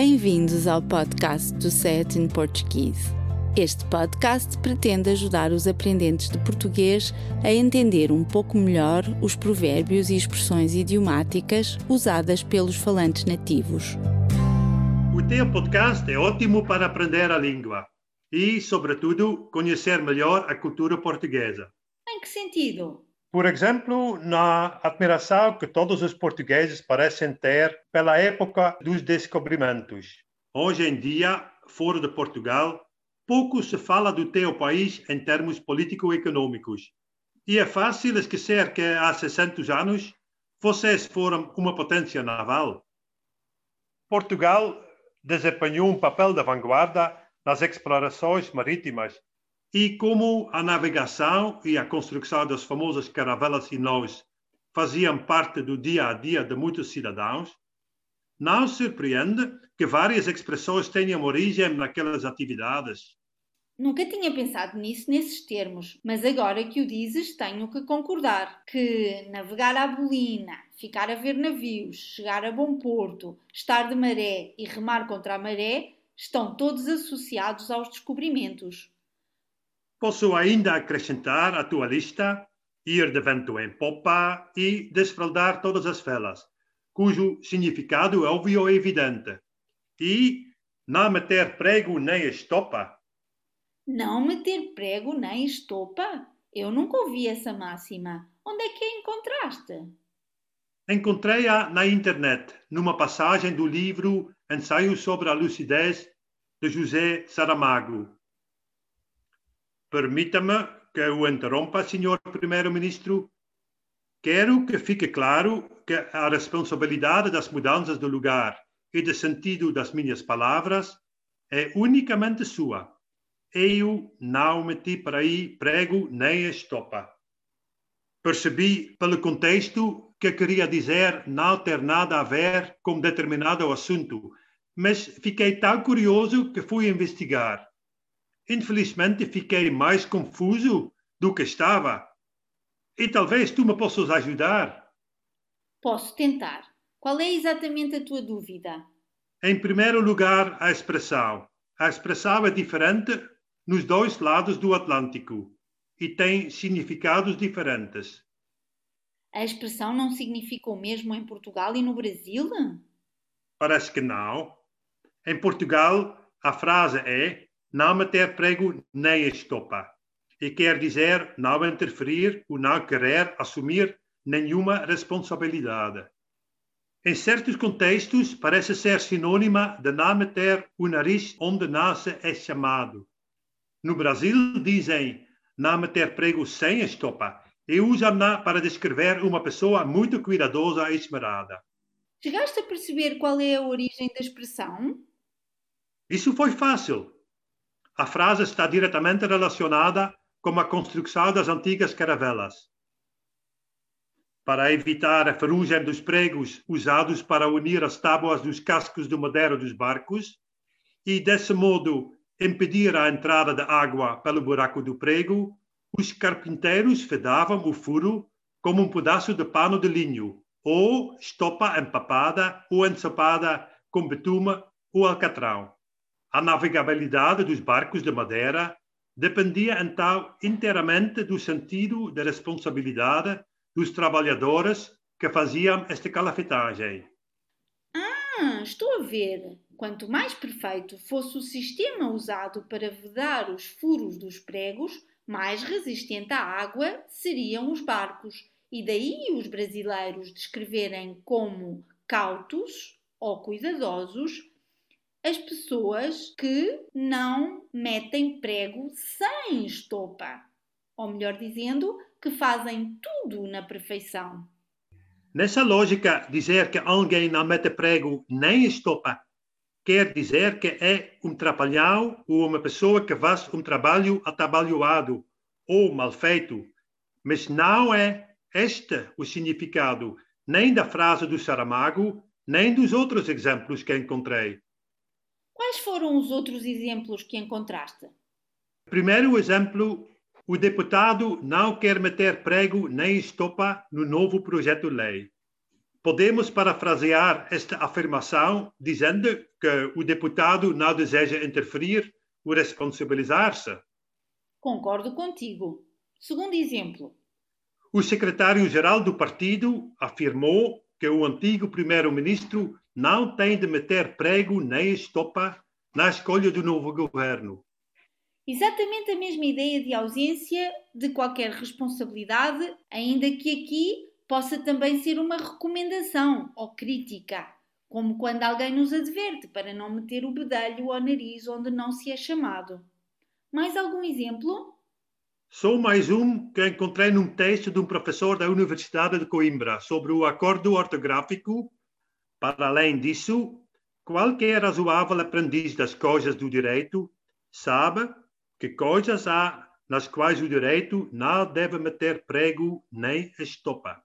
Bem-vindos ao podcast do Set in Portuguese. Este podcast pretende ajudar os aprendentes de português a entender um pouco melhor os provérbios e expressões idiomáticas usadas pelos falantes nativos. O teu podcast é ótimo para aprender a língua e, sobretudo, conhecer melhor a cultura portuguesa. Em que sentido? Por exemplo, na admiração que todos os portugueses parecem ter pela época dos descobrimentos. Hoje em dia, fora de Portugal, pouco se fala do teu país em termos político-econômicos. E é fácil esquecer que há 600 anos vocês foram uma potência naval. Portugal desempenhou um papel de vanguarda nas explorações marítimas e como a navegação e a construção das famosas caravelas e nós faziam parte do dia a dia de muitos cidadãos, não surpreende que várias expressões tenham origem naquelas atividades. Nunca tinha pensado nisso nesses termos, mas agora que o dizes, tenho que concordar que navegar à bolina, ficar a ver navios, chegar a bom porto, estar de maré e remar contra a maré estão todos associados aos descobrimentos. Posso ainda acrescentar à tua lista ir de vento em popa e desfraldar todas as velas, cujo significado é óbvio e evidente. E não meter prego nem estopa não meter prego nem estopa? Eu nunca ouvi essa máxima. Onde é que a encontraste? Encontrei-a na internet, numa passagem do livro Ensaio sobre a Lucidez, de José Saramago. Permita-me que o interrompa, senhor primeiro-ministro. Quero que fique claro que a responsabilidade das mudanças de lugar e de sentido das minhas palavras é unicamente sua. Eu não meti para aí prego nem estopa. Percebi pelo contexto que queria dizer não ter nada a ver com determinado assunto, mas fiquei tão curioso que fui investigar. Infelizmente fiquei mais confuso do que estava. E talvez tu me possas ajudar. Posso tentar. Qual é exatamente a tua dúvida? Em primeiro lugar, a expressão. A expressão é diferente nos dois lados do Atlântico e tem significados diferentes. A expressão não significa o mesmo em Portugal e no Brasil? Parece que não. Em Portugal, a frase é não meter prego nem estopa e quer dizer não interferir ou não querer assumir nenhuma responsabilidade. Em certos contextos, parece ser sinônima de não meter o nariz onde nasce é chamado. No Brasil dizem não meter prego sem estopa e usam-na para descrever uma pessoa muito cuidadosa e esmerada. Chegaste a perceber qual é a origem da expressão? Isso foi fácil. A frase está diretamente relacionada com a construção das antigas caravelas. Para evitar a ferrugem dos pregos usados para unir as tábuas dos cascos de madeira dos barcos, e desse modo impedir a entrada da água pelo buraco do prego, os carpinteiros fedavam o furo como um pedaço de pano de linho, ou estopa empapada ou ensopada com betume ou alcatrão. A navegabilidade dos barcos de madeira dependia então inteiramente do sentido de responsabilidade dos trabalhadores que faziam esta calafetagem. Ah, estou a ver. Quanto mais perfeito fosse o sistema usado para vedar os furos dos pregos, mais resistente à água seriam os barcos, e daí os brasileiros descreverem como cautos ou cuidadosos as pessoas que não metem prego sem estopa, ou melhor dizendo, que fazem tudo na perfeição. Nessa lógica, dizer que alguém não mete prego nem estopa quer dizer que é um trapalhão ou uma pessoa que faz um trabalho atabalhoado ou mal feito. Mas não é este o significado nem da frase do Saramago, nem dos outros exemplos que encontrei. Quais foram os outros exemplos que encontraste? Primeiro exemplo, o deputado não quer meter prego nem estopa no novo projeto de lei. Podemos parafrasear esta afirmação dizendo que o deputado não deseja interferir ou responsabilizar-se? Concordo contigo. Segundo exemplo. O secretário-geral do partido afirmou que o antigo primeiro-ministro não tem de meter prego nem estopa na escolha do novo governo. Exatamente a mesma ideia de ausência de qualquer responsabilidade, ainda que aqui possa também ser uma recomendação ou crítica, como quando alguém nos adverte para não meter o bedelho ao nariz onde não se é chamado. Mais algum exemplo? Só mais um que encontrei num texto de um professor da Universidade de Coimbra sobre o acordo ortográfico. Para além disso, qualquer razoável aprendiz das coisas do direito sabe que coisas há nas quais o direito não deve meter prego nem estopa.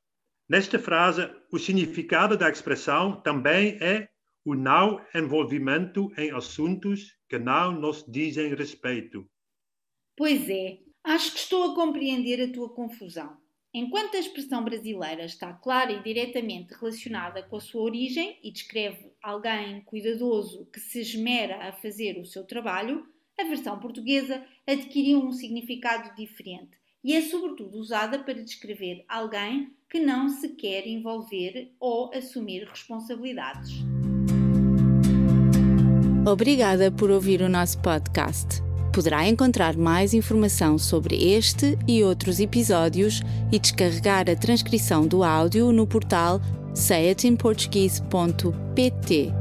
Nesta frase, o significado da expressão também é o não envolvimento em assuntos que não nos dizem respeito. Pois é, Acho que estou a compreender a tua confusão. Enquanto a expressão brasileira está clara e diretamente relacionada com a sua origem e descreve alguém cuidadoso que se esmera a fazer o seu trabalho, a versão portuguesa adquiriu um significado diferente e é sobretudo usada para descrever alguém que não se quer envolver ou assumir responsabilidades. Obrigada por ouvir o nosso podcast. Poderá encontrar mais informação sobre este e outros episódios e descarregar a transcrição do áudio no portal sayatinportuguese.pt.